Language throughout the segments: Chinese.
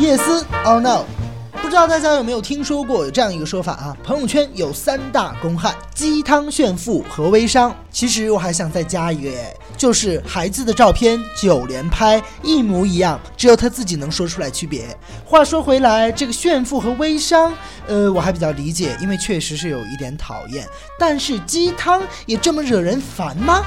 叶斯，Oh no！不知道大家有没有听说过有这样一个说法啊？朋友圈有三大公害：鸡汤炫富和微商。其实我还想再加一个耶，就是孩子的照片九连拍一模一样，只有他自己能说出来区别。话说回来，这个炫富和微商，呃，我还比较理解，因为确实是有一点讨厌。但是鸡汤也这么惹人烦吗？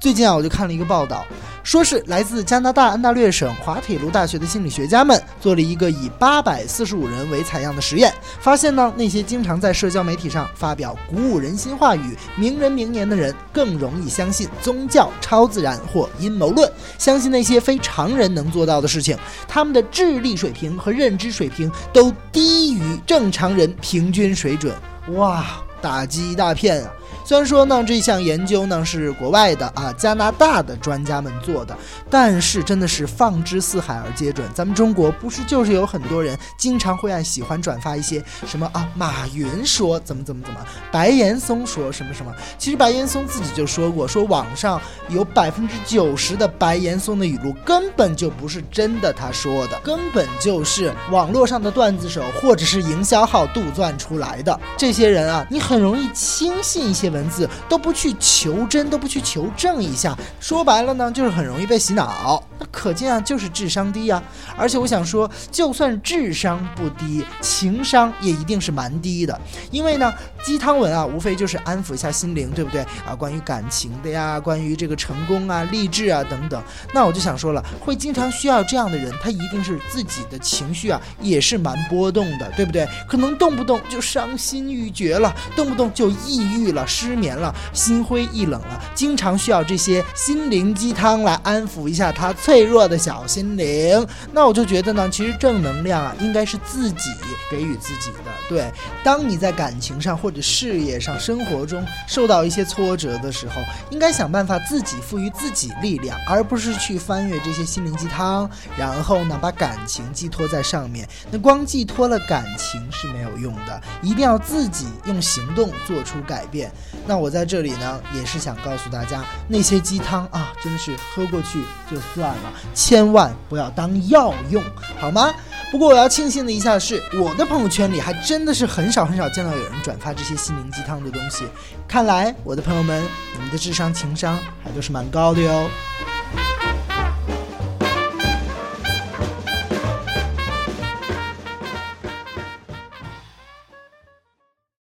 最近啊，我就看了一个报道。说是来自加拿大安大略省滑铁卢大学的心理学家们做了一个以八百四十五人为采样的实验，发现呢，那些经常在社交媒体上发表鼓舞人心话语、名人名言的人，更容易相信宗教、超自然或阴谋论，相信那些非常人能做到的事情。他们的智力水平和认知水平都低于正常人平均水准。哇，打击一大片啊！虽然说呢，这项研究呢是国外的啊，加拿大的专家们做的，但是真的是放之四海而皆准。咱们中国不是就是有很多人经常会爱喜欢转发一些什么啊，马云说怎么怎么怎么，白岩松说什么什么。其实白岩松自己就说过，说网上有百分之九十的白岩松的语录根本就不是真的，他说的根本就是网络上的段子手或者是营销号杜撰出来的。这些人啊，你很容易轻信一些。文字都不去求真，都不去求证一下，说白了呢，就是很容易被洗脑。可见啊，就是智商低呀。而且我想说，就算智商不低，情商也一定是蛮低的。因为呢，鸡汤文啊，无非就是安抚一下心灵，对不对啊？关于感情的呀，关于这个成功啊、励志啊等等。那我就想说了，会经常需要这样的人，他一定是自己的情绪啊，也是蛮波动的，对不对？可能动不动就伤心欲绝了，动不动就抑郁了。失眠了，心灰意冷了，经常需要这些心灵鸡汤来安抚一下他脆脆弱的小心灵。那我就觉得呢，其实正能量啊，应该是自己给予自己的。对，当你在感情上或者事业上、生活中受到一些挫折的时候，应该想办法自己赋予自己力量，而不是去翻阅这些心灵鸡汤，然后呢，把感情寄托在上面。那光寄托了感情是没有用的，一定要自己用行动做出改变。那我在这里呢，也是想告诉大家，那些鸡汤啊，真的是喝过去就算了，千万不要当药用，好吗？不过我要庆幸的一下是，我的朋友圈里还真的是很少很少见到有人转发这些心灵鸡汤的东西。看来我的朋友们，你们的智商情商还都是蛮高的哟。